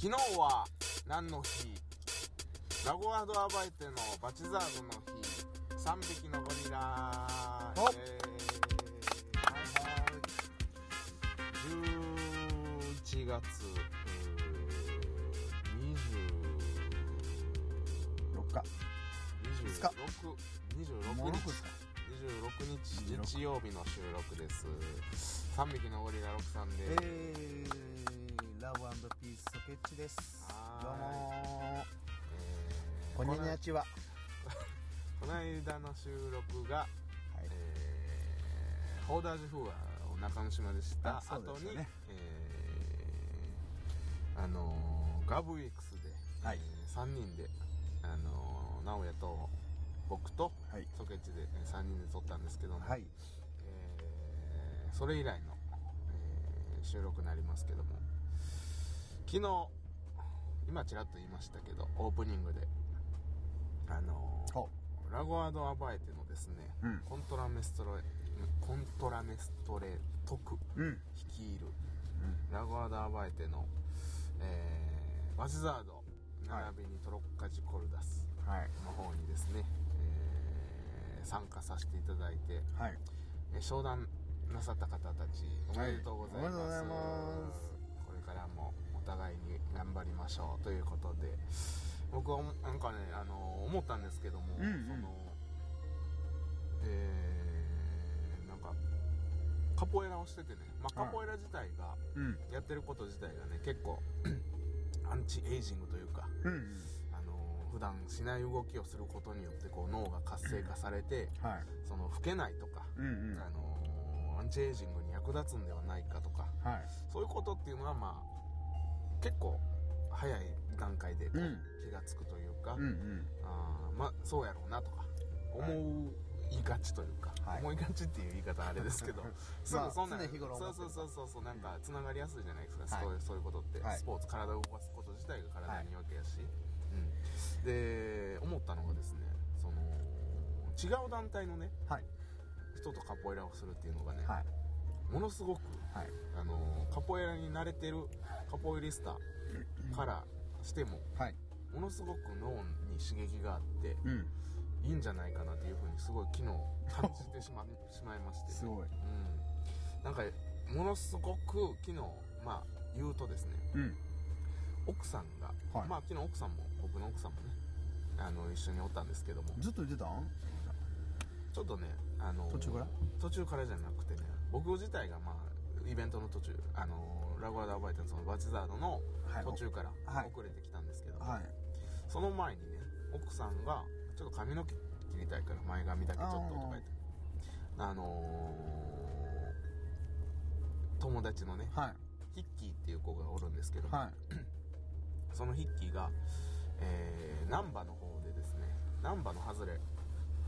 昨日は何の日？ラゴアードアバイテのバチザードの日。3匹のゴリラ。お。えーはいはい。11月。4日。26 26もう6日。ですか。26日26日曜日の収録です。3匹のゴリラ6さんでえす、ー、ラブピースソケッチです。はどうもえーーこんにゃにゃちは。この間の収録が、はい。えー、ホーダージュフーアを中之島でしたあそう後に、ですよね。えーあのーガブウィークスで、はい。え3人で、あのー直哉と僕とはい。ソケッチで3人で撮ったんですけども、はい。えーそれ以来の、えー収録になりますけども昨日今ちらっと言いましたけどオープニングで。あのーほラゴアード・アバエテのですね、うん。コントラメストレコントラメストレ特ううん。率いる、ラゴアード・アバエテの、えーバチザード並びにトロッカジコルダスはい。の方にですね、えー参加させていただいて、はい。えー商談なさった方たちおめでとうございます,、はい。これからもお互いに頑張りましょうということで僕はなんかね、あの思ったんですけども、うんうん。そのえー、なんかカポエラをしててね、まあ、はい。カポエラ自体が、うん。やってること自体がね結構 アンチエイジングというか、うんあの普段しない動きをすることによってこう脳が活性化されて、はい。その老けないとか、うんうん。あのアンチエイジングに役立つんではないかとかはい。そういうことっていうのはまあ結構早い段階で気がつくというか、うんうん。あーまあそうやろうなとか思ういがちというか、はい。思いがちっていう言い方あれですけど そんな、そうそうそうそうそうなんかつながりやすいじゃないですか、はい。そういうそういうことって、はい。スポーツ体を動かすこと自体が体にいいわけやし、うん、で思ったのがですねその違う団体のねはい。人とカポエラをするっていうのがね、はいものすごくはい。あのカポエラに慣れてるカポエリスタからしてもはい。ものすごく脳に刺激があってうん。いいんじゃないかなっていうふうにすごい昨日感じてしま しまいまして、すごい。うん、なんかものすごく昨日まあ言うとですねうん。奥さんが、はい。まあ昨日奥さんも僕の奥さんもねあの一緒におったんですけども。ずっとたん？ちょっとねあの途中から？途中からじゃなくてね僕自体がまあイベントの途中あのラゴアダーバイテンそのバチザードのはい。途中からはい。遅れてきたんですけど、はい。その前にね奥さんがちょっと髪の毛切りたいから前髪だけちょっととか言ってあのー友達のねはい。ヒッキーっていう子がおるんですけど、はい。そのヒッキーが、えー、難波の方でですね難波の外れ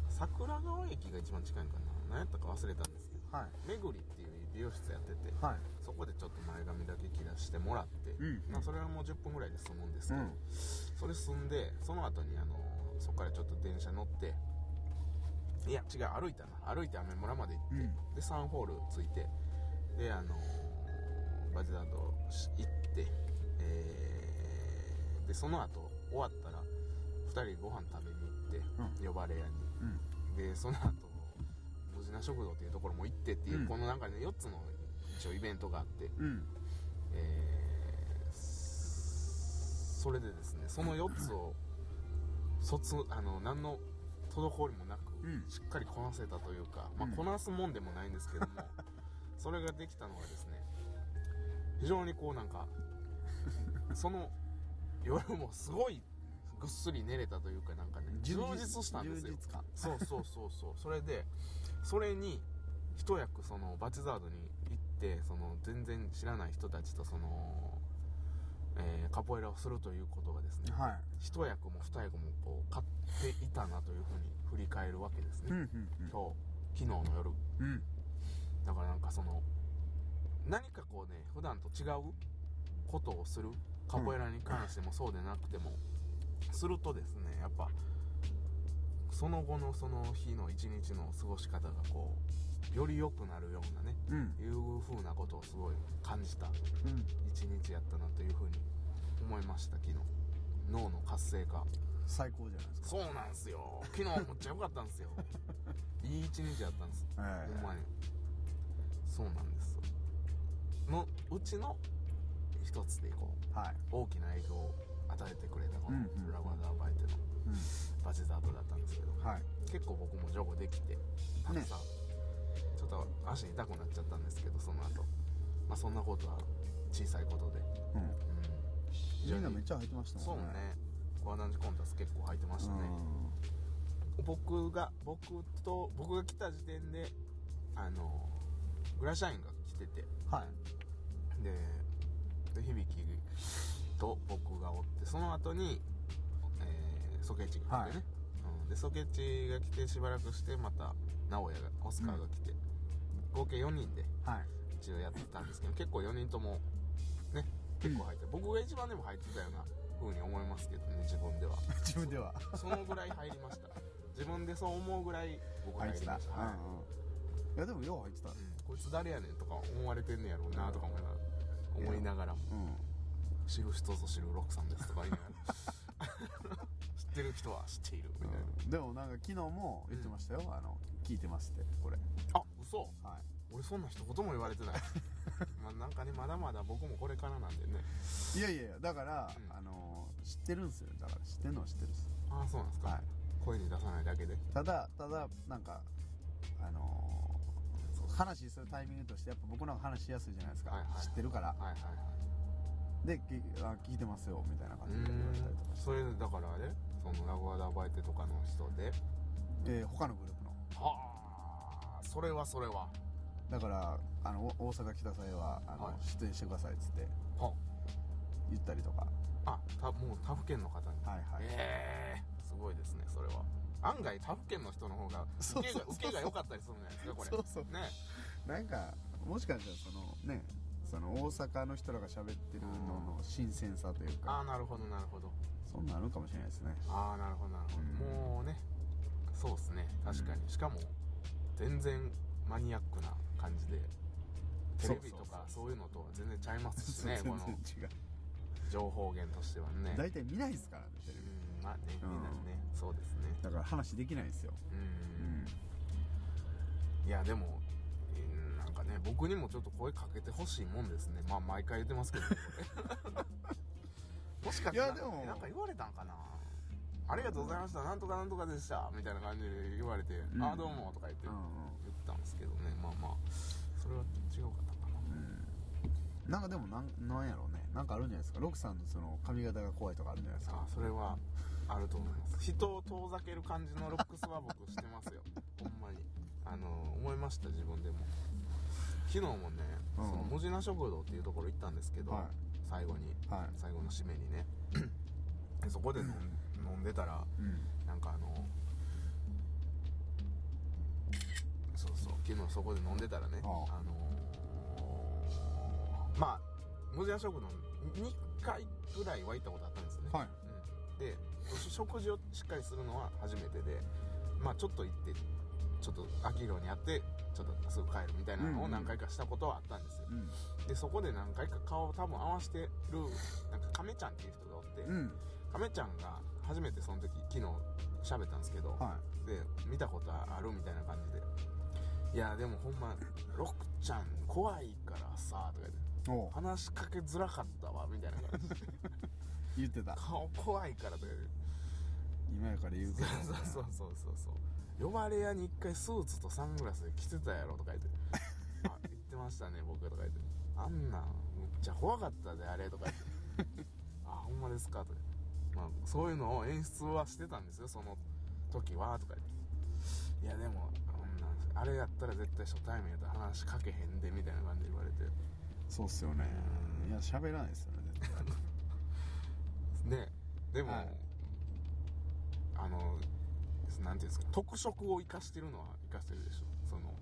桜川駅が一番近いのかな。何やったか忘れたんですけどはい。めぐりっていう美容室やってて、はい。そこでちょっと前髪だけ切らしてもらって、うんまあ、それはもう10分ぐらいで済むんですけど、うん。それ済んでその後にあのそこからちょっと電車乗っていや違う歩いたな。歩いて雨村まで行って、うん。で3ホール着いてであのバジダード行って、えーでその後終わったら2人ご飯食べに行って、う呼ばれ屋に。うん。でその後無事な食堂っていうところも行ってっていう、うん。この中で、ね、4つの一応イベントがあって、うん。えーそれでですねその4つを卒あの何の滞りもなく、うん。しっかりこなせたというか、まあ、うんこなすもんでもないんですけども、それができたのがですね非常にこうなんかその夜もすごいぐっすり寝れたというかなんかね充実したんですよ。充実感。そうそうそうそう。それでそれに一役そのバチザードに行ってその全然知らない人たちとその、えーカポエラをするということがですねはい。一役も二役もこう買っていたなというふうに振り返るわけですね、うんうんうん。今日昨日の夜。うん。だからなんかその何かこうね普段と違うことをするカポエラに関してもそうでなくても、するとですねやっぱその後のその日の一日の過ごし方がこうより良くなるようなね、うん。いう風なことをすごい感じたうん。一日やったなというふうに思いました昨日。脳の活性化。最高じゃないですか。そうなんですよ。昨日めっちゃ良かったんですよ。いい一日だったんですえほんまに。そうなんですのうちの一つでいこうえはい。大きな影響を与えてくれたこのうんうんラバダーバイテの。うバチザートだったんですけどんはい。結構僕もジョグできてたくさん、ちょっと足痛くなっちゃったんですけどその後。まあそんなことは小さいことで。うん。うん。みんなめっちゃ入ってましたそうね。もんね。コアダンジコンタス結構入ってましたね、僕が僕と僕が来た時点であのグラシャインが来てて。うんはい。でで響と僕がおってその後に、えーソケチが来てね、うん、でソケチが来てしばらくしてまた直哉がオスカーが来て、合計4人ではい。一応やってたんですけど結構4人ともね結構入って、僕が一番でも入ってたような風に思いますけどね自分では。自分では。そのぐらい入りました。自分でそう思うぐらい僕入りました、はい。うんうん。いやでもよう入ってた。うん。こいつ誰やねんとか思われてんねやろうなとか思いながら思いながらも。うん。知る人ぞ知るロックさんですとか言いながら。知 ってる人は知っているみたいな、うん。でもなんか昨日も言ってましたよ、あの聞いてますってこれ。あ嘘。はい。俺そんな一言も言われてない。まあなんかねまだまだ僕もこれからなんでね。いやいやいやだから、うん。あの知ってるんですよ。だから知ってるのは知ってるっす。ああそうなんですか、はい。声に出さないだけで。ただただなんかあのー話するタイミングとしてやっぱ僕の方が話しやすいじゃないですか、はいはい知ってるから。はいはいはい。できあ聞いてますよみたいなう感じで言われたりとかそれだからあれ？そのラゴアダバイテとかの人で。えー他のグループの。はあそれはそれは。だからあのお大阪来た際はあの、はい。出演してくださいっつっては言ったりとか。あたもう他府県の方に。はいはい、ええすごいですねそれは。案外他府県の人の方がそう受けがそうそう。受けが良かったりするんじゃないですかこれ。そうそうね。なんかもしかしたらそのねその大阪の人らが喋ってるのの新鮮さというあか。あなるほどなるほどそんなるかもしれないですね。ああなるほどなるほど、うん。もうねそうですね。確かに、しかも全然マニアックな感じでテレビとかそういうのとは全然ちゃいますしね 全この然違う。情報源としてはね。大体見ないですからねテレビ。うんまあねみうんんなねそうですね。だから話できないんですよ。ううん。んいやでもうんなんかね僕にもちょっと声かけてほしいもんですね。まあ毎回言ってますけど もしかしてなんかいやでも。なんか言われたんかな。ありがとうございました。なんとかなんとかでした。みたいな感じで言われて、ん。ああどうもとか言ってうん言ったんですけどね。まあまあ。それは違うかったかな。うん。なんかでもなんなんやろうね。なんかあるんじゃないですか。ロクさんのその髪型が怖いとかあるんじゃないですか。あそれはあると思います。人を遠ざける感じのロックスは僕してますよ。ほんまに。あの思いました自分でも。昨日もね、うん。その文字な食堂っていうところ行ったんですけど、はい最後にはい。最後の締めにね。でそこで飲んでたらうん。なんかあのそうそう昨日そこで飲んでたらねあのーまあ文字な食堂2回ぐらいは行ったことあったんですよね。はい。うん。で食事をしっかりするのは初めてでまあちょっと行ってちょっと秋色にやってちょっとすぐ帰るみたいなのを何回かしたことはあったんですよ、うん。でそこで何回か顔を多分合わせてるなんか亀ちゃんっていう人がおって、うん。亀ちゃんが初めてその時昨日喋ったんですけど、はで見たことあるみたいな感じでいやでもほんまロクちゃん怖いからさとか言って話しかけづらかったわみたいな。感じで言ってた。顔怖いからとか言って。今やから言うけど。そうそうそうそうそう呼ばれ屋に一回スーツとサングラスで着てたやろとか言って「あ言ってましたね僕」とか言って「あんなんめっちゃ怖かったであれ」とか言って「あほんまですか」とかまあそういうのを演出はしてたんですよその時はとか言って「いやでもこんなんあれやったら絶対初対面やったら話しかけへんで」みたいな感じで言われて。そうっすよね。いや喋らないですよね絶対。ね。でも、はい。あのなんていうんですか特色を生かしてるのは生かしてるでしょその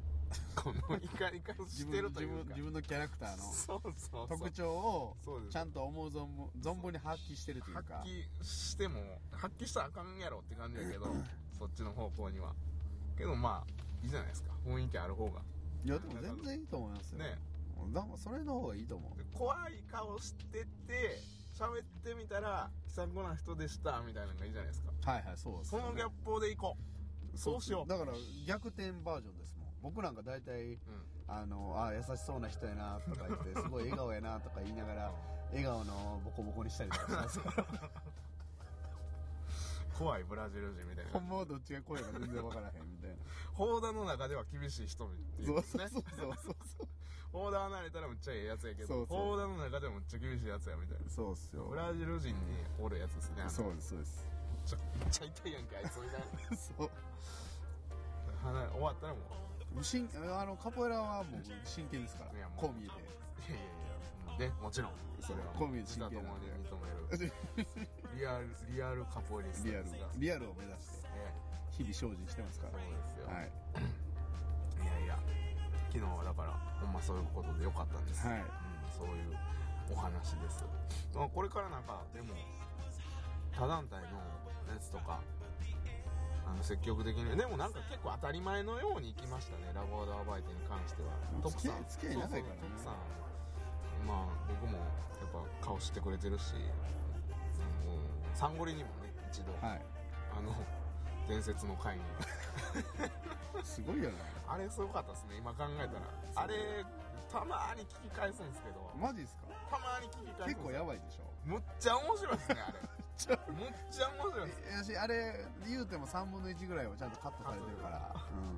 この 生か生か自してるというか。自分のキャラクターのそうそう特徴をちゃんと思う存分存分に発揮してるというか。発揮しても発揮したらあかんやろって感じやけどそっちの方向には。けどまあいいじゃないですか。雰囲気ある方が。いやでも全然いいと思いますよ。ね。だそれの方がいいと思う。で怖い顔してて喋喋ってみたら気さくな人でしたみたいなのがいいじゃないですか。はいはいそうですそのギャップでいこうそうしよう。だから逆転バージョンですもん。僕なんか大体うん。あのあ優しそうな人やなとか言ってすごい笑顔やなとか言いながら 笑顔のボコボコにしたりとか。しますよ怖いブラジル人みたいな。本物どっちが声が全然わからへんみたいな。砲弾の中では厳しい人っていそううですねそうそうそうそう砲弾離れたらむっちゃええやつやけどそうそう砲弾の中でもむっちゃ厳しいやつやみたいな。そうっすよ。ブラジル人におるやつですねそうですそうです。めっちゃめっちゃ痛いやんけあいつみたいな。そう。離れ終わったらもう。真あのカポエラはもう真剣ですから。いやもう。こう見えていやいやいやでもちろん。それはこう見えて自他ともに真剣なんで認める。リアルリアルカポエリストリアルリアルを目指してね日々精進してますから。そうですよ、はい昨日はだからほんまそういうことでよかったんです、はい。うん、そういうお話です。まあこれからなんかでも他団体のやつとかあの積極的にでもなんか結構当たり前のように行きましたねラボードアバイトに関しては。付き合い付き合い長いからね。徳さんまあ僕もやっぱ顔知ってくれてるし、うん、サンゴリにもね一度、はい。あの伝説の会に すごいよね。あれすごかったですね今考えたら。あれたまに聞き返すんですけど。マジですか？たまに聞き返す結構やばいでしょ？むっちゃ面白いですねあれ。むっちゃ面白いです。やしあれ言うても3分の1ぐらいはちゃんとカットされてるから。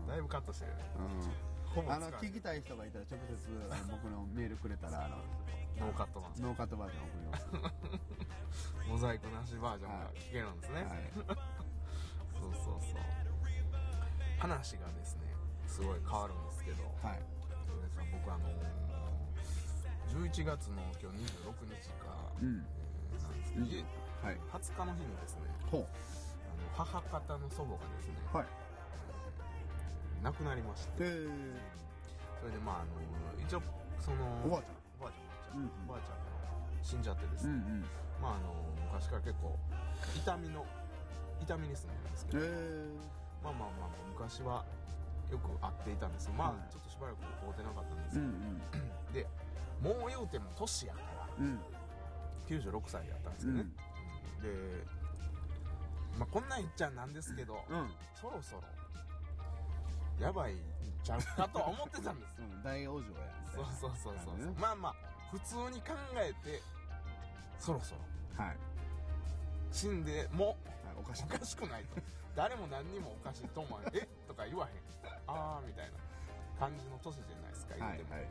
だいぶカットしてるね。うん、うん、あの聞きたい人がいたら直接僕のメールくれたらあのノーカットなんですノーカットバージョン送ります。モザイクなしバージョンが聞けるんですね、はい。そうそうそう話がですねすごい変わるんですけどはい。さん僕あのー、11月の今日26日か、うん。えーなんですけど、家はい。20日の日にですねほあの母方の祖母がですね、うはい。亡くなりまして。でそれでまああの一応そのおばあちゃん。おばあちゃんうんおばあちゃんが死んじゃってですね、うんうんまああの昔から結構痛みの痛みに住んでるんですけえど、ー、まあまあまあ昔はよく会っていたんですよ。まあ、はいちょっとしばらく会うてなかったんですうんけど、でもう言うても年やからうん。うん96歳やったんですよね、でまあこんなん言っちゃなんですけど、うん。そろそろやばいんちゃうかとは思ってたんです。ようん。大往生やそうそうそうそう、ね。まあまあ普通に考えてそろそろ。はい、死んでもはい、おかしい。おかしくないと。誰も何にもおかしいと思わない。え？とか言わへん。あーみたいな感じの年じゃないですか言っても、はい。はい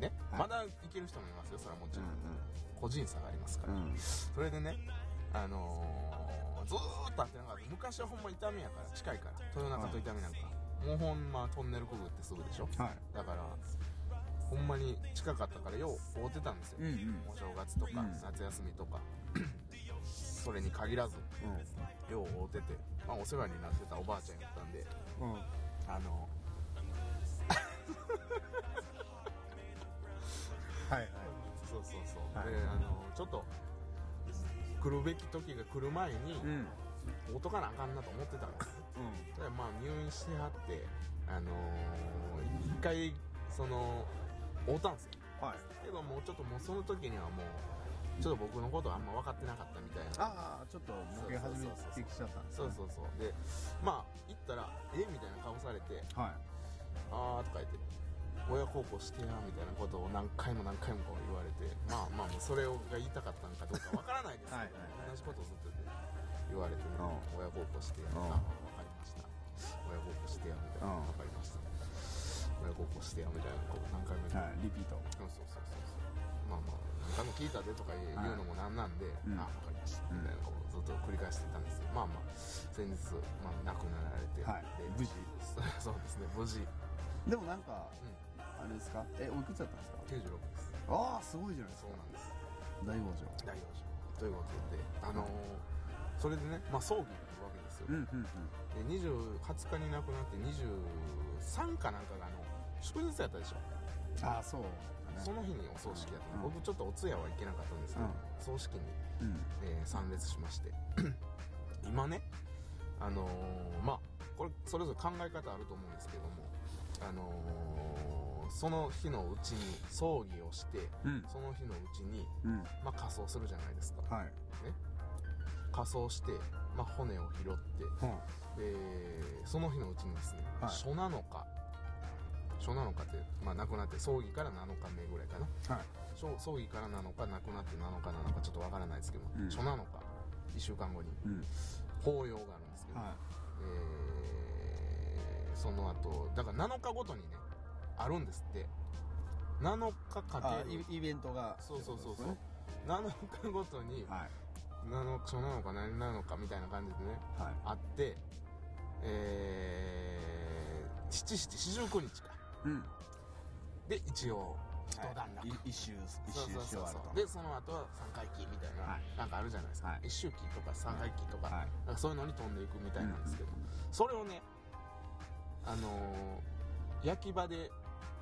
ね、はい。まだいける人もいますよそれはもちろん、う個人差がありますから、んうん。それでねあのー、ずーっと会ってなかった。昔はほんま痛みやから近いから。豊中と痛みなんか、もうほんまトンネルくぐってすぐでしょ？はい。だからほんまに近かったからよう会うてたんですよ、うんうん。お正月とか、うん。夏休みとかそれに限らず。よう会うてて、まあ、お世話になってたおばあちゃんやったんで。うん。うんあの。はいはい。そうそうそう、はい。であのちょっと来るべき時が来る前にうん。会うとかなあかんなと思ってたんですうん。ただまあ入院してはってあのー一回その会うたんですよ。はい。けどもうちょっともうその時にはもうちょっと僕のことあんま分かってなかったみたいな。ああちょっとボケ始めてきちゃったんですね。そうそうそうでまあ行ったら「えみたいな顔されては「あー」とか言って「親孝行してや」みたいなことを何回も何回もこう言われてまあまあもうそれをが言いたかったのかどうか分からないですけど、はいはい。同じことをずっと言われて、うん。親孝行してや」うん。あ分かりました。親孝行してや」みたいなうん。分かりました。親孝行してや」みたいなこう何回も言って、いはいリピート。そうそうそうそう。まあまあ何回も聞いたでとか言うのもなんなんで、うんあ分かりました。うん。みたいなことをずっと繰り返してたんですよ。まあまあ先日、まあ、亡くなられて、はい。で無事。そうですね無事、うん、でもなんかあれですか？えおいくつだったんですか？96です。ああすごいじゃないですか。そうなんです。大往生大往生ということであのーそれでね、まあ、葬儀があるわけですよ、うんうんうん。で20 20日に亡くなって23かなんかがあの祝日やったでしょ。ああそうその日にお葬式やった、うん。僕ちょっとお通夜は行けなかったんですけど、うん。葬式にうん。えー参列しまして。今ねあのーまあこれそれぞれ考え方あると思うんですけどもあのーその日のうちに葬儀をしてうん。その日のうちに、うん。まあ、仮装するじゃないですか。はい。仮装して、まあ、骨を拾ってはでその日のうちにですね、はい。初7日初7日って、まあ、亡くなって葬儀から7日目ぐらいかな。あはい。葬葬儀から7日亡くなって7日なのかちょっとわからないですけど、うん。初7日1週間後に。うん。法要があるんですけど、はえーその後だから7日ごとにねあるんですって。7日かけイベントが。そうそうそうそう、ね7日ごとにはい。7日なのか何なのかみたいな感じでねはい。あってえー、七七四十九日かうん。で一応一段落、はい。い一周一周し終わると。でその後は三回忌みたいな、はい。なんかあるじゃないですか、はい。一周忌とか三回忌とか,、はい。なんかそういうのに飛んでいくみたいなんですけど、うんそれをねあのー焼き場で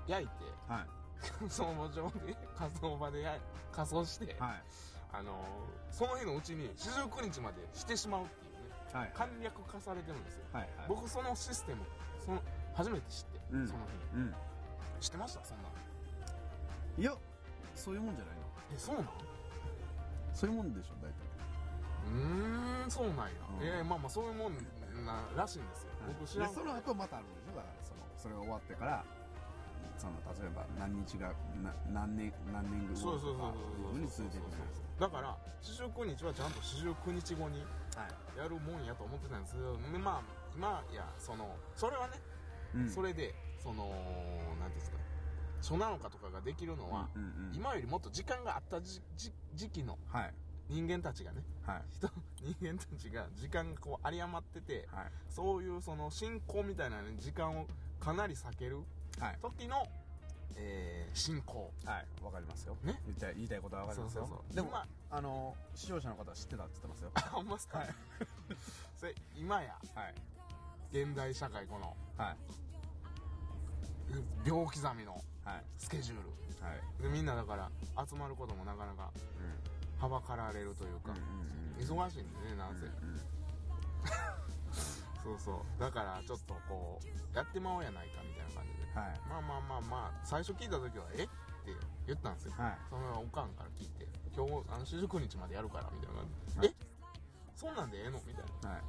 焼いてはい。仮装場で仮装場でや仮装して、はい。あのーその日のうちに四十九日までしてしまうっていうねはい。簡略化されてるんですよ。はいはい。僕そのシステムその初めて知って、うん。その日。うん知ってました？そんな。んいやそういうもんじゃないの。えそうなん？そういうもんでしょ大体。うーんそうなんや、うん。ええまあまあそういうもんならしいんですよ、僕知らん。でその後またあるんでしょ？だからそのそれが終わってからその例えば何日がな何年何年後そうそうそうそういうふうに続いていくじゃないですだから四十九日はちゃんと四十九日後にやるもんやと思ってたんですけどまあ今やそのそれはね、うん。それでその何ですか初7日とかができるのは、うんうんうん。今よりもっと時間があったじじ時期のはい。人間たちがねはい。人 人間たちが時間がこう有り余っててはい。そういうその進行みたいな、ね、時間をかなり避けるはい。時の、えー進行。はい。わかりますよ。ね。言いたい言いたいことはわかりますよ。そうそうそう。でも今あの視聴者の方は知ってたって言ってますよ。あほんまっすか、はい。それ今や。はい現代社会このはい。秒刻みのはい。スケジュール。はい。でみんなだから集まることもなかなかはばかられるというか、うんうんうん忙しいんでねなんせ、うんうん。そうそう。だからちょっとこうやってまおうやないかみたいな感じで。はい。まあまあまあまあ最初聞いた時はえ？って言ったんですよ、はい。そのおかんから聞いて今日あの四十九日までやるからみたいな感じ。で、はい。え？そんなんでええの？みたいな。はい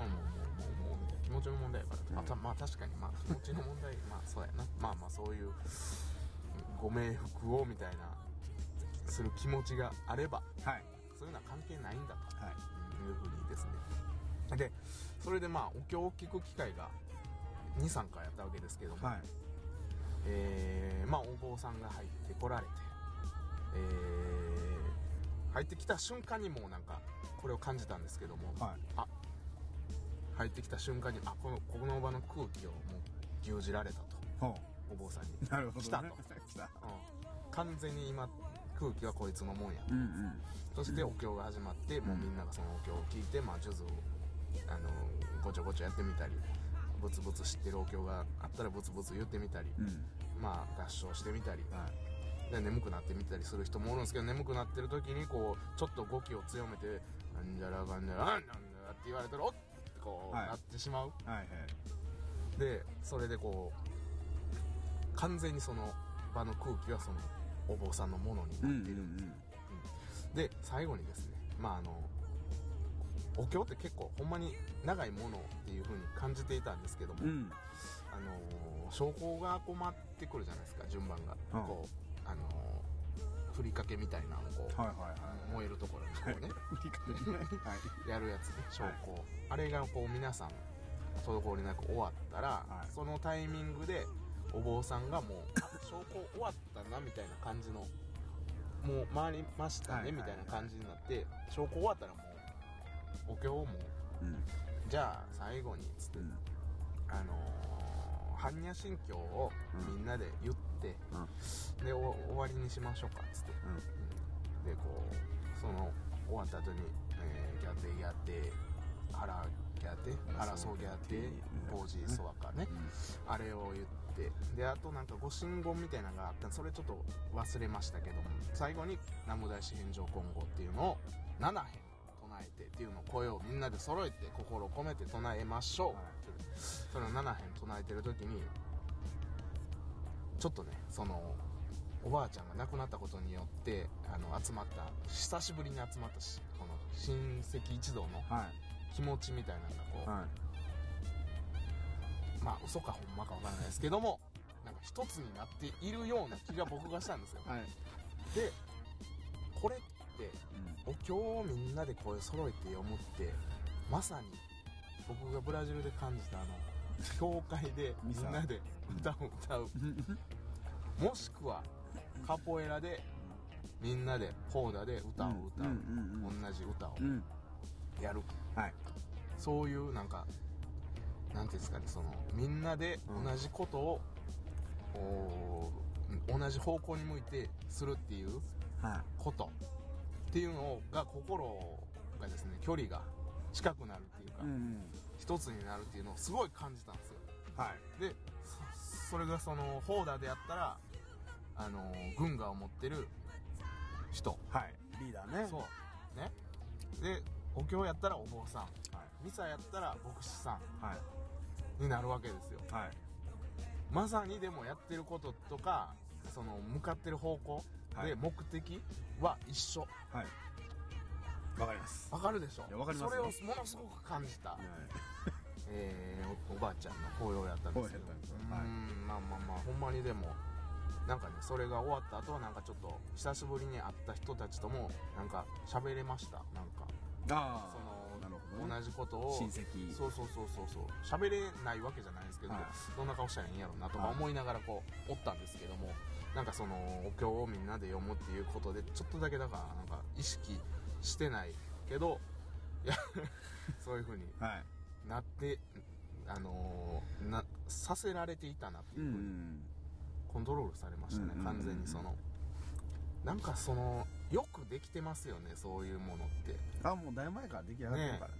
うもうもうもうみたいな気持ちの問題やから、うん。あたまあ確かにまあ気持ちの問題まあそうやなまあまあそういうご冥福をみたいなする気持ちがあればはい。そういうのは関係ないんだとはい。いうふうにですね。でそれでまあお経を聞く機会が23回やったわけですけども、はい。えーまあお坊さんが入ってこられて、えー入ってきた瞬間にもうなんかこれを感じたんですけども、はい。あ入ってきた瞬間にあこのこの場の空気をもう牛耳られたと。ほお坊さんに、うなるほどね。来たと。来た。うん。完全に今空気はこいつのもんやうんうん。そしてお経が始まって、もうみんながそのお経を聞いて、まあ、数珠をあのごちょごちょやってみたりブツブツ知ってるお経があったらブツブツ言ってみたり、うん。まあ合唱してみたりはい。で眠くなってみたりする人もおるんですけど眠くなってる時にこうちょっと語気を強めて「なんじゃらかんじゃらなんじゃら」って言われたらおっこう、はいなってしまう。はいはい。でそれでこう完全にその場の空気はそのお坊さんのものになって。いる、で最後にですねまああのお経って結構ほんまに長いものっていう風に感じていたんですけども、うん。うんあの証拠がこう回ってくるじゃないですか順番が、うんこうあのふりかけみたいなのをこう、はいはいはい。燃えるところにこうね 振りかけね。はいやるやつね証はい。拠、あれがこう皆さん滞りなく終わったら、はい。そのタイミングでお坊さんがもうあ証拠終わったなみたいな感じのもう回りましたはいはいねみたいな感じになって証拠終わったらもうお経をもううん。じゃあ最後につって、うん。あのー般若心経をみんなで言って、うん。でお終わりにしましょうかっつって、うん。でこうその終わった後に、えー、ギャテギャテ腹ギャテ腹そうギャテポージーソワカね、あれを言ってであとなんかご神言みたいなのがあった。それちょっと忘れましたけども最後に南無大師返上今後っていうのを7編唱えてっていうのを声をみんなで揃えて心を込めて唱えましょう、はい。それを7編唱えてる時にちょっとねそのおばあちゃんが亡くなったことによってあの集まった久しぶりに集まったしこの親戚一同のはい。気持ちみたいなのがこう、はい。まあ嘘かほんまかわからないですけどもなんか一つになっているような気が僕がしたんですよ。はい。でこれってお経をみんなで声揃えて読むってまさに僕がブラジルで感じたあの教会でみんなで歌を歌う。うんもしくはカポエラでみんなでコーダで歌を歌う、うんうんうん同じ歌をうん。やる。はい。そういうなんかなんていうんですかねそのみんなで同じことを、同じ方向に向いてするっていうはこと。っていうのが心がですね距離が近くなるっていうか、いうん一つになるっていうのをすごい感じたんですよ。はい。でそそれがそのホーダーでやったらあの軍河を持ってる人。はい。リーダーね。そう。ね。でお経やったらお坊さん。はい。ミサやったら牧師さはい。んになるわけですよ。はい。まさにでもやってることとかその向かってる方向はい。で目的は一緒。はいわかります。わかるでしょ？いやわかりますそよれをものすごく感じた、はい。えーおおばあちゃんの法要やったんですけど。法要やったんですよ。うーはい。んまあまあまあほんまにでもなんかねそれが終わった後はなんかちょっと久しぶりに会った人たちともなんか喋れました？なんか。あそあなるほの、どね。同じことを。親戚。そうそうそうそう。そう喋れないわけじゃないですけど、はい。どんな顔したらいいんやろうなとかはい思いながらこうおったんですけどもなんかそのお経をみんなで読むっていうことでちょっとだけだからなんか意識してないけどいや そういう風にはい。なってあのーなさせられていたなっていうう風にんコントロールされましたね、うんうんうんうん。完全にその。なんかそのよくできてますよねそういうものって。あもうだいぶ前から出来上がってるからね。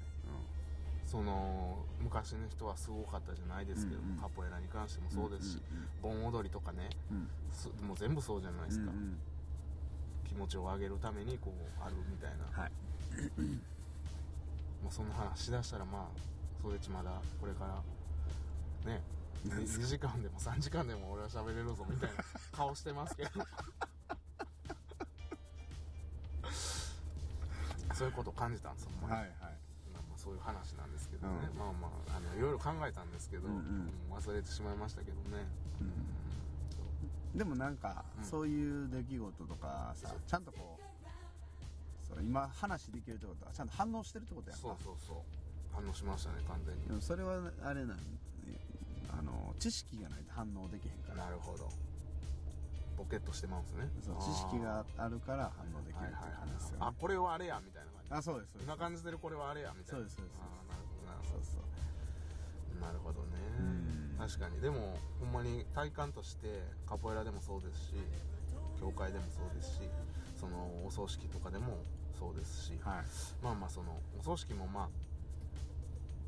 その昔の人はすごかったじゃないですけども、うんうん。カポエラに関してもそうですし、盆踊りとかね。うん。すもう全部そうじゃないですか、うんうん気持ちを上げるためにこうあるみたいな、はい。まあ、そんな話しだしたらまあそれちまだこれからね何ですか？2時間でも3時間でも俺は喋れるぞみたいな 顔してますけど。そういうことを感じたんですよ、はいはい。そういう話なんですけどね、うん。まあまああのいろいろ考えたんですけど、うんうん。うん忘れてしまいましたけどね、でもなんか、うん。そういう出来事とかさちゃんとこうその今話できるってことはちゃんと反応してるってことやんか。そうそうそう。反応しましたね完全に。でもそれはあれなんあの知識がないと反応できへんから。なるほど。ボケっとしてまうんですね。そう知識があるから反応できるっていう話ですよ、ね。あこれはあれやみたいな感じ。あそうですそうです。今感じてるこれはあれやみたいな。そうですそうです。あーなるほどな。るほそうそう。どなるほどね。うん確かに。でもほんまに体感としてカポエラでもそうですし教会でもそうですしそのお葬式とかでもそうですし、はい。まあまあそのお葬式もまあ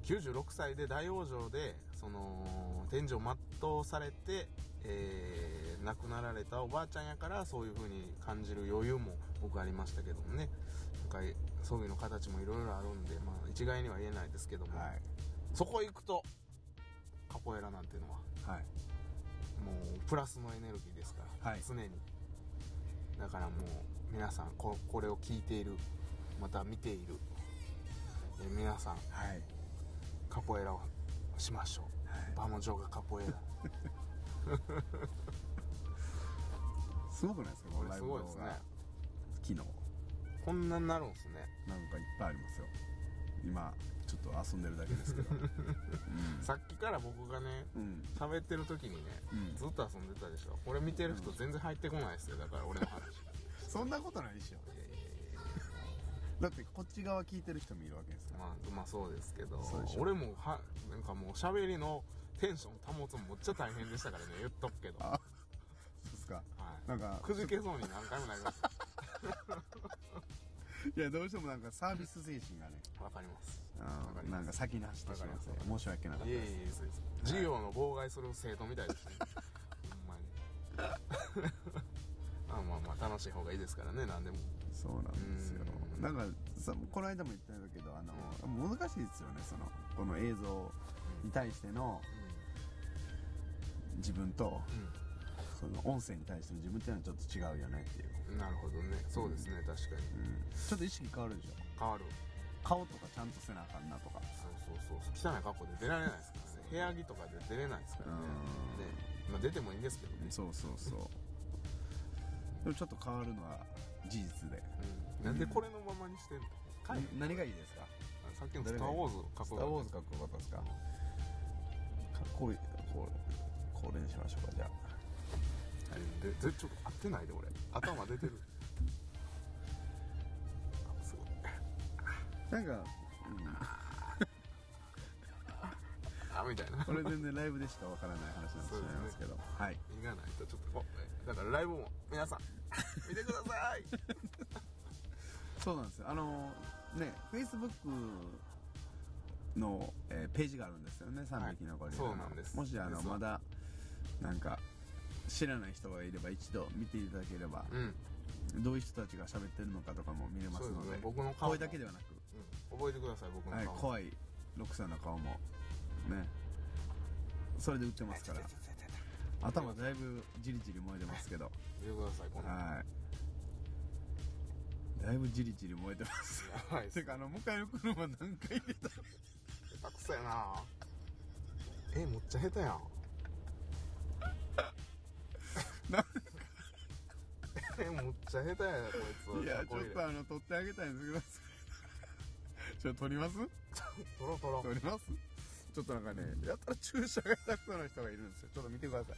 96歳で大往生でその天寿を全うされて、えー亡くなられたおばあちゃんやからそういう風に感じる余裕も僕ありましたけどもね。なんか葬儀の形もいろいろあるんで、まあ、一概には言えないですけども、はい。そこ行くとカポエラなんていうのは。はい。もうプラスのエネルギーですから、はい。常に。だからもう皆さんここれを聞いている。また見ている。えー皆さんはい。カポエラをしましょう。はい。バモジョがカポエラ。すごくないですかこのライブ動画すごいですね。昨日。こんなになるんですね。なんかいっぱいありますよ今ちょっと遊んでるだけですけど。さっきから僕がねうん、うん喋ってる時にね、うん。ずっと遊んでたでしょ。これ見てる人全然入ってこないですよ。だから俺の話。そんなことないでしょ。いやいやいやだってこっち側聞いてる人もいるわけですから、まあまあそうですけど俺もはなんかもう喋りのテンション保つのめっちゃ大変でしたからね。言っとくけど、はあそうですか。い、なんかくじけそうに何回もなりました いやどうしてもなんかサービス精神がね。わかります。あわかります。ーなんか先に走ってしまって申し訳なかったいえいえそうです授業の妨害する生徒みたいですね。ほんまに。まあまあまあ楽しい方がいいですからね何でも。そうなんですよ。うん。なんかさこの間も言ったんだけどあの難しいですよねそのこの映像に対しての自分と。うんうんそその音声に対しての自分っていうのはちょっと違うよねっていう、なるほどね。そうですね、確かに。うん、ちょっと意識変わるでしょ。変わる。顔とかちゃんとせなあかんなとか。そうそうそう汚い格好で出られないですからね。部屋着とかで出れないですからね。ね。まあ、出てもいいんですけどね、そうそうそう。でもちょっと変わるのは事実で、うん、なんでこれのままにしてんの、かい何がいいですか？さっきの「スター・ウォーズ」かっスター・こよウォーズかっこよかったですか？かっこいい。これこれにしましょうかじゃあででちょっと合ってないで俺。頭出てる。あすごい。なんか、あみたいな。これ全然ライブでしかわからない話になってしまいますけど。はい。ないとちょっとおだからライブも皆さん見てください。そうなんですよ。あのね Facebook の、えーページがあるんですよね3匹のゴリラの、そうなんです。もしあのまだなんか知らない人がいれば一度見ていただければ、うん、どういう人たちが喋ってるのかとかも見れますのでそうですね。僕の顔も。声だけではなく、うん、覚えてください僕のはい、顔、怖いロクさんの顔も。ね。それで売ってますから。頭だいぶじりじり燃えてますけど。見てください。このはい。だいぶじりじり燃えてます。やばい。っすてかあの向かいの車何回入れた？下手くそやな。えむっちゃ下手やんむ っちゃ下手やなこいつ。いやちょっとあの撮ってあげたいんですけど。ちょっと撮ります？トロトロ撮ります？ちょっとなんかねやったら注射が下手くそな人がいるんですよ。ちょっと見てください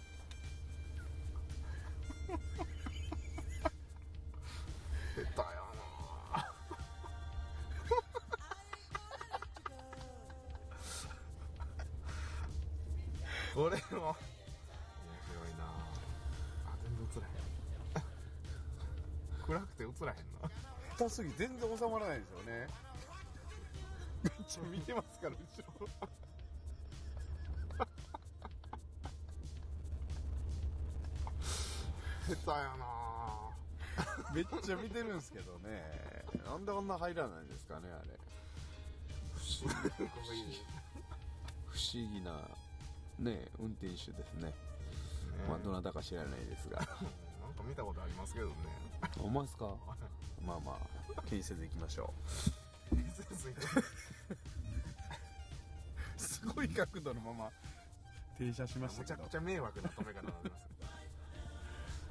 すぎ全然収まらないですよね。めっちゃ見てますから後ろ下手やなめっちゃ見てるんですけどね。なんであんな入らないんですかねあれ。すごい不思議なね運転手ですね。まあどなたか知らないですがなんか見たことありますけどね。思いますか？まあまあ気にせず行きましょついてうすごい角度のまま停車しましたけど。むちゃくちゃ迷惑な止め方になります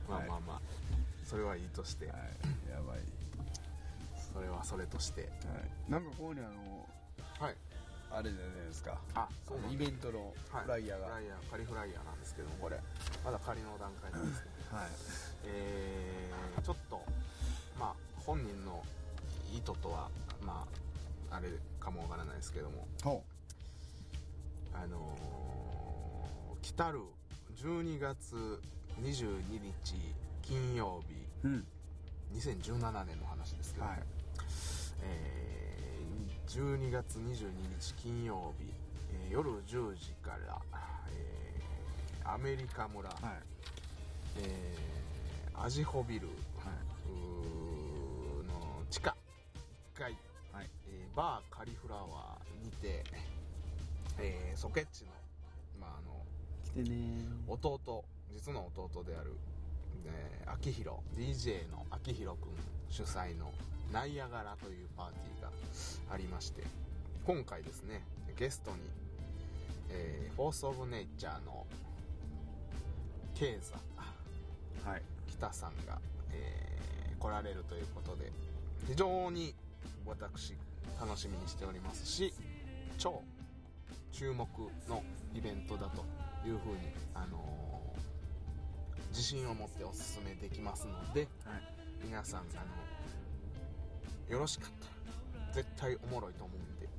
まあまあまあ。それはいいとして。はい。やばい、それはそれとして。はい、なんかここにあのはい。あれじゃないですか。あそうイベントのフライヤーが。フライヤー仮フライヤーなんですけどもこれ。まだ仮の段階なんですねはい。えー、ちょっとまあ本人の意図とはまああれかもわからないですけども。ほあのー、来たる12月22日金曜日。ううん2017年の話ですけど、はい。えー12月22日金曜日、えー夜10時から、えーアメリカ村、はいえーアジホビル、はうーの地下1階、はい。えーバーカリフラワーにて、えーソケッチの,、まあ、あの来てね。弟実の弟である、えー、秋広 DJ の秋広君主催のナイアガラというパーティーがありまして今回ですねゲストに、えーフォース・オブ・ネイチャーのケイザはい北さんが、えー来られるということで非常に私楽しみにしておりますし超注目のイベントだというふうに、あのー自信を持ってお勧めできますのではい。皆さん、あのよろしかったら絶対おもろいと思うんで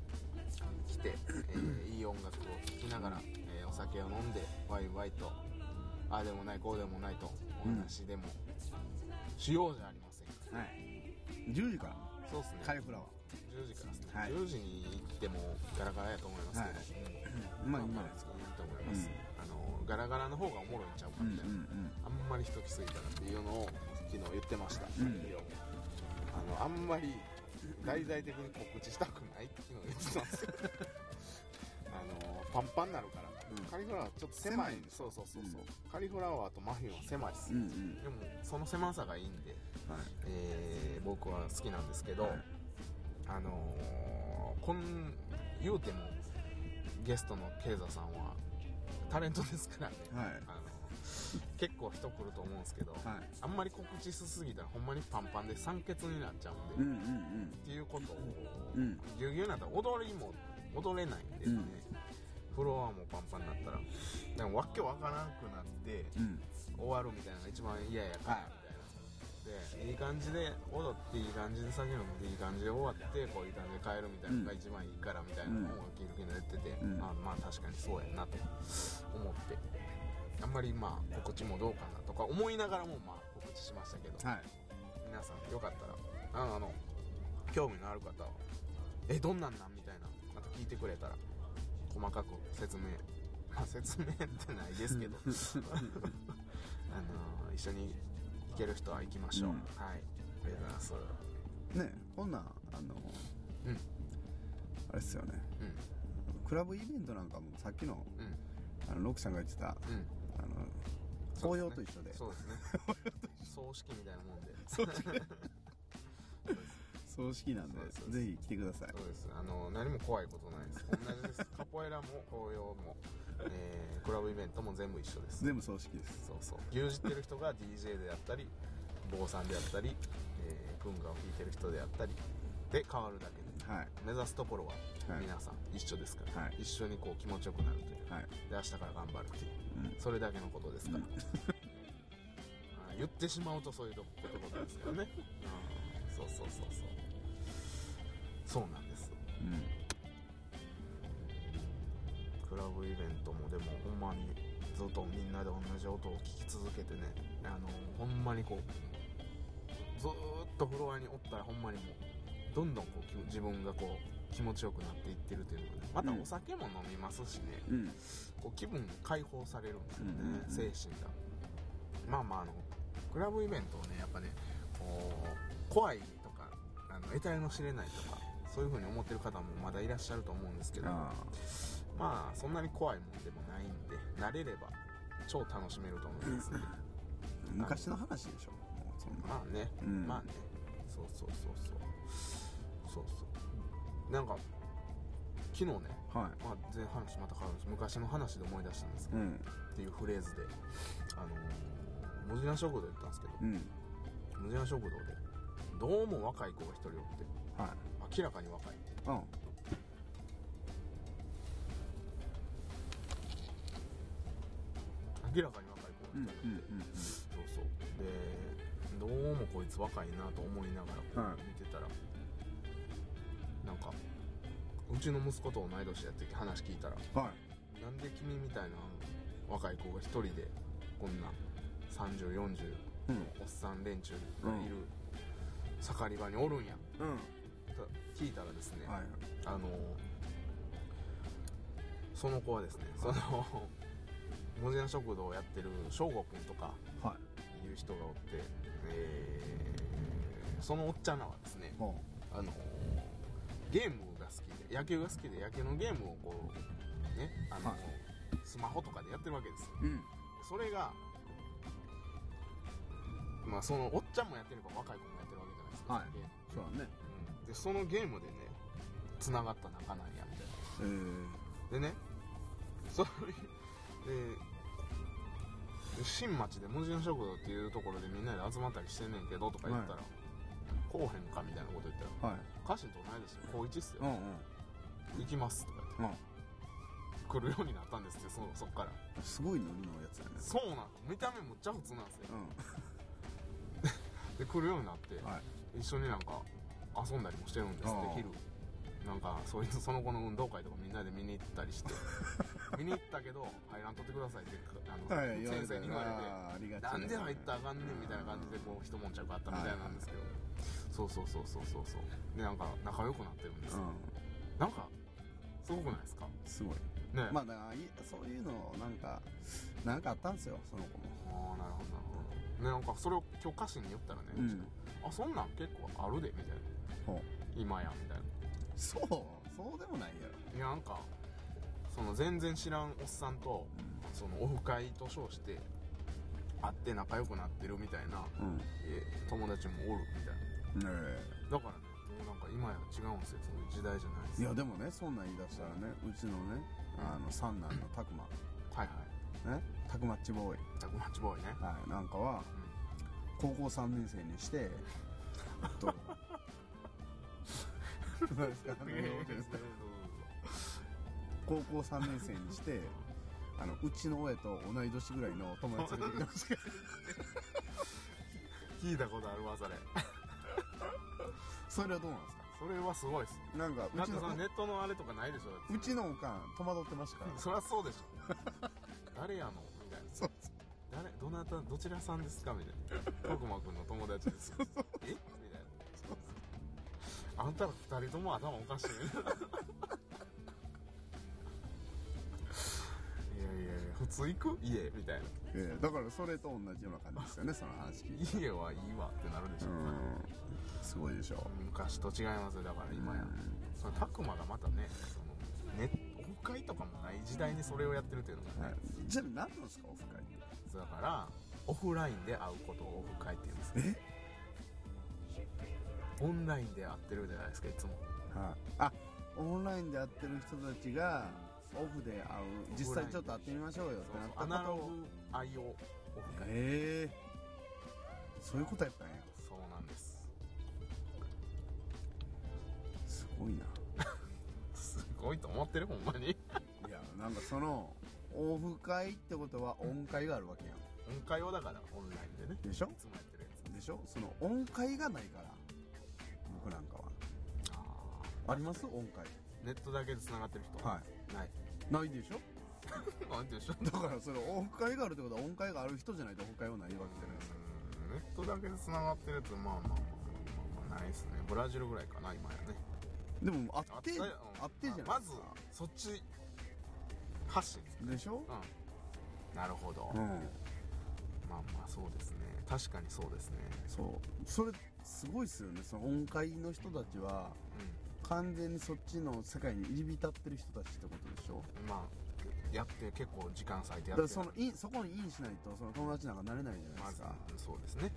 来て、えーいい音楽を聴きながら、えーお酒を飲んでワイワイとああでもないこうでもないと。お話でも。しようじゃありませんか、はい。10時から。そうですね。カリフラワ10時からですね、はい。10時に行ってもガラガラやと思いますけど、ーまあい。いん。じゃないですか。いいと思います、あのガラガラの方がおもろいんちゃうかう。んうんみたいな、あんまり人来すぎたらっていうのを昨日言ってました、うん。あのあんまり大々的に告知したくないっていうのを言ってたんですよ。あのパンパンになるから。うんカリフラワーちょっと狭い。そうそうそうそう、うカリフラワーとマフィンは狭いっす、うんうん。でもその狭さがいいんで、はい。えー僕は好きなんですけど、はい。あのーこん言うてもゲストのケイザさんはタレントですから。ね、はい。あの結構人来ると思うんですけど、はい。あんまり告知しすぎたらほんまにパンパンで酸欠になっちゃうんで、うんうんっていうことを、うん。ぎゅうぎゅうになったら踊りも踊れないんですね、フロアもパンパンになったらでもわけわからなくなってうん。終わるみたいなのが一番嫌やからみたいな、でいい感じで踊っていい感じで酒飲んでいい感じで終わってこういい感じで帰るみたいなのが一番いいからみたいなのをキルキル言ってて、うん。あまあ確かにそうやなと思って。あんまりまあ告知もどうかなとか思いながらもまあ告知しましたけど、はい。皆さんよかったらああの興味のある方はえどんなんなんみたいなまた聞いてくれたら細かく説明まあ説明ってないですけど。あの一緒に行ける人は行きましょう、うん。はい。ありがとうございます。ねこんなんあのうん。あれっすよね。うん。クラブイベントなんかもさっきのうん。あのロクさんが言ってたあうんの紅葉と一緒で。そうですね。葬式みたいなもんで葬式なんでぜひ来てください。そうです。あの何も怖いことないです。同じです。カポエラも紅葉も、えークラブイベントも全部一緒です。全部葬式です。そうそう。牛耳ってる人が DJ であったり坊さんであったり、えー、文化を弾いてる人であったりで変わるだけではい。目指すところははい。皆さん一緒ですから、はい。一緒にこう気持ちよくなるというはい。で明日から頑張るっていう。うん。それだけのことですから、うん。言ってしまうとそういうことですよね、うん、そうそうそうそうそうなんです。うん。クラブイベントもでもほんまにずっとみんなで同じ音を聴き続けてね。あのほんまにこうずーっとフロアにおったらほんまにもうどんどんこう気自分がこう気持ちよくなっていってるというのがね。またうん。お酒も飲みますしね、うん。こう気分が解放されるんですよね、うんうんうん。精神が。まあまああのクラブイベントをねやっぱねこう怖いとかあの得体の知れないとかそういう風に思ってる方もまだいらっしゃると思うんですけどあまあそんなに怖いもんでもないんで慣れれば超楽しめると思いますんでー昔の話でしょ。もうそんなまあね、うん。まあね。そうそうそうそう。そうそう。なんか昨日ね、はまあ、全然話また変わるんです。昔の話で思い出したんですけど、いうん。っていうフレーズであのー、ムジナ食堂行ったんですけどうん。ムジナ食堂でどうも若い子が一人おってはい明らかに若い。うん。明らかに若い子うんが一人おって、うんうん。そうそう。でどうもこいつ若いなと思いながらこはい。う見てたら、なんかうちの息子と同い年やって話聞いたらはい。なんで君みたいな若い子が一人でこんな3040うん。のおっさん連中がいる盛り場におるんや。うん。と聞いたらですね、はいあのその子はですねその文字な食堂をやってる翔吾くんとかはい。いう人がおって、えーそのおっちゃんらはですねほあのゲームが好きで野球が好きで野球のゲームをこうねあの、はい。スマホとかでやってるわけですよ。ううん。それがまあそのおっちゃんもやってるから若い子もやってるわけじゃないですか、はい。そうだね。うんでそのゲームでねつながった仲なんや。みたいえー。なでねそういうで新町で無人食堂っていうところでみんなで集まったりしてんねんけどとか言ったら、こうへんかみたいなこと言ったらはい家臣と同いですよ高1っすようんうん行きますとか言ってうん。来るようになったんですってそそっから。すごいノリのやつやね。そうなん見た目むっちゃ普通なんですよ。う で来るようになって、んはい。一緒になんか遊んだりもしてるんですって。昼なんかそいつその子の運動会とかみんなで見に行ったりして。見に行ったけど入らんとってくださいってあの、はい先生に言われてなんで入ったらあかんねんみたいな感じでこう一悶着あったみたいなんですけど。そうそうそうそうそうそうでなんか仲良くなってるんですよ、うなんかすごくないですか？んすごい。ね。まあだからいそういうのなんかなんかあったんですよその子も。ああなるほどなるほど。でなんかそれを今日歌詞に言ったらね、うん。あそんなん結構あるでみたいな今やみたいな。そうそうでもないやろ。いやなんかその全然知らんおっさんとそのオフ会と称して会って仲良くなってるみたいな、うん。えー友達もおるみたいな。ねだからねもうなんか今や違うんですよ。そういう時代じゃないです。えいやでもねそんなん言い出したらねうちのねあの三男のたくまはいはい。ね？たくまっちボーイ。タクマッチボーイね、はいなんかはう高校3年生にして と高校3年生にしてあのうちの親と同い年ぐらいの友達連れてきてほしい聞いたことあるわそれそれはどうなんですかそれはすごいっすなんかうちだってそのネットのあれとかないでしょうちのおかん戸惑ってましたからそりゃそうでしょ誰やのみたいなそう誰どなたどちらさんですかみたいな徳間君の友達ですえあんたら二人とも頭おかしいね。いやいやいや。普通行く？家みたいな。ええだからそれと同じような感じですよねその話聞いて。家はいいわってなるでしょ、うん。すごいでしょ。昔と違いますよだから今や、その拓磨がまたねそのネオフ会とかもない時代にそれをやってるっていうのがね、はい、じゃあ何なんですかオフ会って。だからオフラインで会うことをオフ会って言うんですえ？オンラインで会ってるじゃないですかいつも。はい。あオンラインで会ってる人たちがオフで会う。実際ちょっと会ってみましょうよってなったアナログ愛用オフ会。ええ。そういうことやったんや。そうなんです。すごいな。すごいと思ってるほんまに。いやなんかそのオフ会ってことは音会があるわけやん。音会をだからオンラインでね。でしょ？いつもやってるやつ。でしょ？その音会がないから僕なんかは。ああります？音会ネットだけで繋がってる人？はない。いないでしょ？なんてでしょだからそれオフ会があるってことは音会がある人じゃないとオフ会はないわけじゃないですか。うん。ネットだけで繋がってるやつまあまあまあまあまあないですね。ブラジルぐらいかな今やね。でも会ってあってじゃないまずそっち発信ですでしょ？うん。なるほど、うん。まあまあそうですね。確かにそうですね。そう。それすごいっすよね。その音階の人たちはう完全にそっちの世界に入り浸ってる人たちってことでしょ？んまあやって結構時間割いてやってそのインそこにインしないとその友達なんかなれないじゃないですか、そうですね。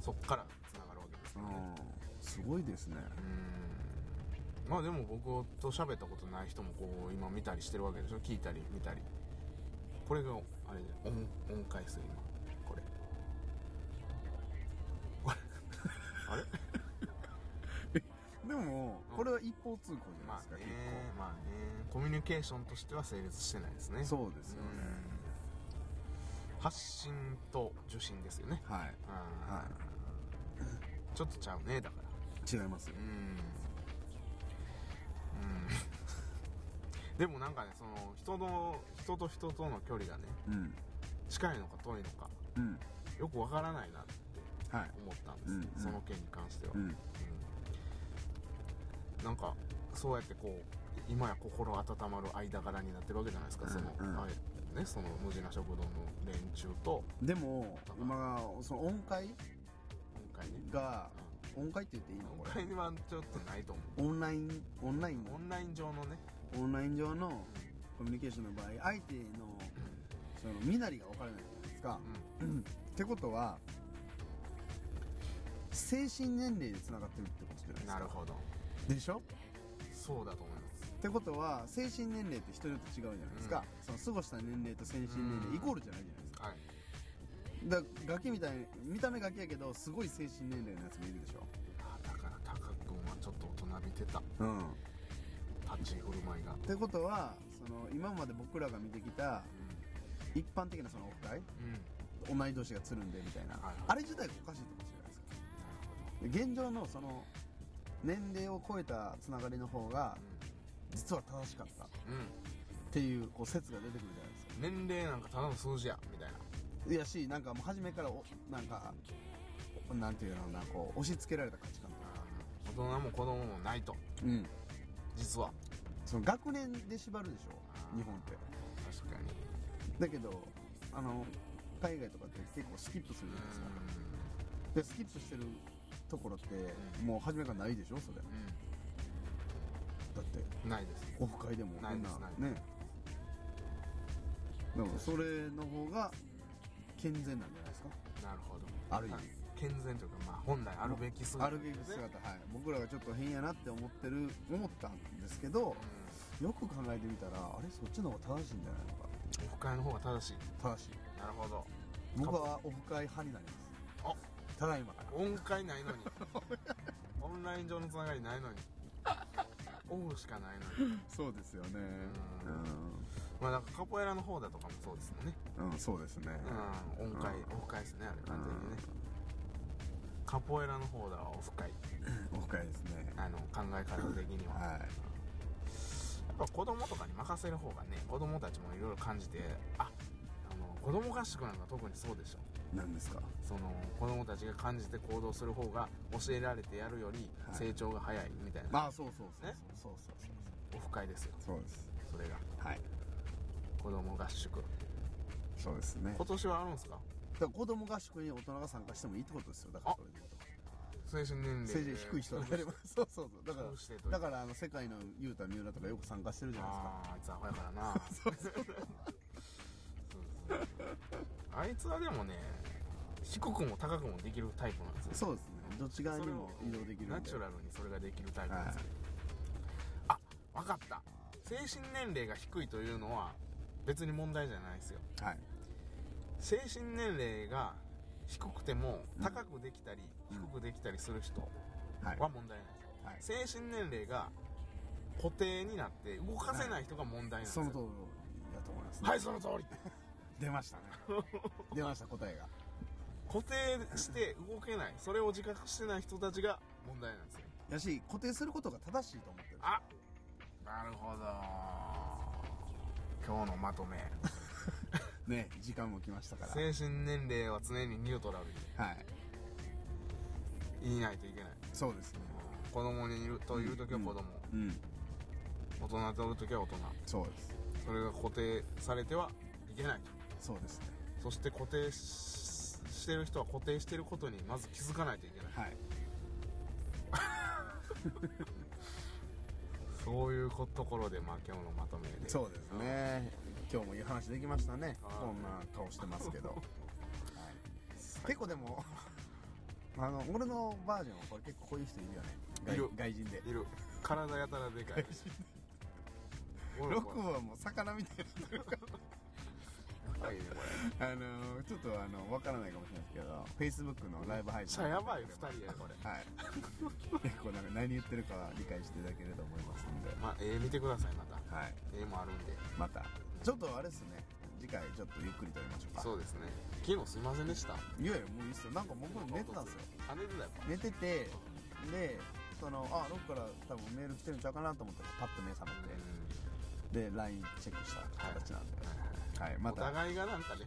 そっから繋がるわけですからね。うん。すごいですね。うん。まあでも僕と喋ったことない人もこう今見たりしてるわけでしょ？聞いたり見たり。これがあれで音音階数今これこれあれ？でもこれは一方通行じゃないまあですか、ねまあね。コミュニケーションとしては成立してないですね。結構そうですよね、うん。発信と受信ですよね。はい。うん。はちょっとちゃうねだから。い違いますよ。うん。うん。でもなんかねその人の人と人との距離がねうん。近いのか遠いのかうん。よくわからないなって。はい思ったんです、うんうん。その件に関しては、うん。うん。なんかそうやってこう今や心温まる間柄になってるわけじゃないですか、その、うん。うんはいね、その無地な食堂の連中と。でも今その音階？今回ね。が音階って言っていいの？今これ。回にはちょっとないと思オンラインオンライン？うオンライン上のね、オンライン上のコミュニケーションの場合相手のその身なりが分からないじゃないですか、うん。ってことは精神年齢でつながってるってことじゃないですか。なるほど。でしょ？そうだと思います。ってことは精神年齢って人によって違うじゃないですか、その過ごした年齢と精神年齢イコールじゃないじゃないですか。はい。だガキみたいに見た目ガキやけどすごい精神年齢のやつもいるでしょ。あだからタカ君はちょっと大人びてた。うん。立ち振る舞いが。ってことはその今まで僕らが見てきた一般的なそのオフ会うん、うん、同い年がつるんでみたいな、はいあれ自体がおかしいってことじゃないですかで現状のその年齢を超えたつながりの方が実は正しかった。っていうこう説が出てくるじゃないですか。年齢なんかただの数字やみたいな。いやしなんかもう初めからおなんかなんていうのなこう押し付けられた価値観大人も子供もないと。うん。実は。その学年で縛るでしょ日本って。確かに。だけどあの海外とかって結構スキップするじゃないですか。でスキップしてるところってうん。もう初めからないでしょ？それ。うだって。んないです。オフ会でも。ないですないね。でもそれの方が健全なんじゃないですか？なるほど。ある意味。健全というかまあ本来あるべき姿。あるべき姿。はい。僕らがちょっと変やなって思ってる思ったんですけどよく考えてみたらあれそっちの方が正しいんじゃないのか？うんオフ会の方が正しい。正しい。なるほど。僕はオフ会派になります。あただいま。から音階ないのに。オンライン上のつながりないのに。オフしかないのに。そうですよね。まあなんかカポエラの方だとかもそうですもんね。うん、うん、そうですね。うん音階うん。オフ会ですねあれ完全にね。カポエラの方だはオフ会オフ会ですね。あの考え方的には。はい。やっぱ子供とかに任せる方がね子供たちもいろいろ感じてああの子供合宿なんか特にそうでしょ何ですか？その子供たちが感じて行動する方が教えられてやるよりはい。成長が早いみたいな、まあそうそうそうね？そうそうそうオフ会ですよ。そうそうです。それが。はい。子供合宿。そうですね。今年はあるんですか？だから子供合宿に大人が参加してもいいってことですよ。だからそれで精神年齢。成人低い人がやれば そうそうそう。だからだからあの世界の雄太三浦とかよく参加してるじゃないですか。あああいつアホやからな。そうそうそうあいつはでもね低くも高くもできるタイプなんですよ。そうですね。どっち側にも移動できるナチュラルにそれができるタイプなんですよ、あ分かった。精神年齢が低いというのは別に問題じゃないですよ。はい。精神年齢が低くてもうん。高くできたり、うん。低くできたりする人はい。は問題ないです。はい。精神年齢が固定になって動かせない人が問題なんですよ、その通りだと思いますね。はいその通り出ましたね。出ました答えが。固定して動けないそれを自覚してない人たちが問題なんですよ。やし固定することが正しいと思ってるあなるほど。今日のまとめ。ね時間も来ましたから。精神年齢は常にニュートラルに。はい。言いないといけない。そうですね。子供にいるといる時は子供、うん大人といる時は大人。そうです。それが固定されてはいけないとそうですね。そして固定ししてる人は固定してることにまず気づかないといけない。はい。そういうこところでまあ今日のまとめで。そうですね。今日もいい話できましたね。はい。こんな顔してますけど、はい、結構でも あの俺のバージョンはこれ結構こういう人いるよね。外いる。外人で。いる。体やたらでかい。俺ロも。ックはもう魚みたいになってるからはいねこあのちょっとあのわからないかもしれないですけど Facebook のライブ配信れめっちゃやばい2人やこれ。はい。結構なんか何言ってるかは理解していただけると思いますんで。まあ絵見てくださいまた。はい。絵もあるんで。また。ちょっとあれですね。次回ちょっとゆっくり撮りましょうか。そうですね。昨日すいませんでした。いやいやもういいっすよ。なんか僕寝てたんですよ。あ寝てたやっぱ寝ててでそのあどっから多分メール来てるんちゃうかなと思ってパッと目覚めて。で LINE チェックした形なんで。はい、まおた互いがなんかね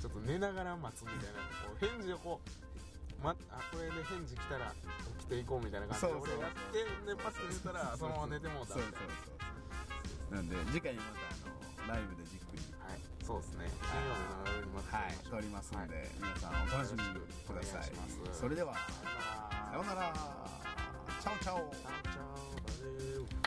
ちょっと寝ながら待つみたいなこう返事をこう、ま、あこれで返事来たら起きていこうみたいな感じでそうそう。俺やってでパッと寝たらそのまま寝てもうたそうそうみたいな。そうなんで次回またあのライブでじっくり。はい。そうですね。金曜日の夜にまた。はい。撮りますんで、皆さんお楽しみにください。それではさようなら。チャオチャオ。チャオチャオ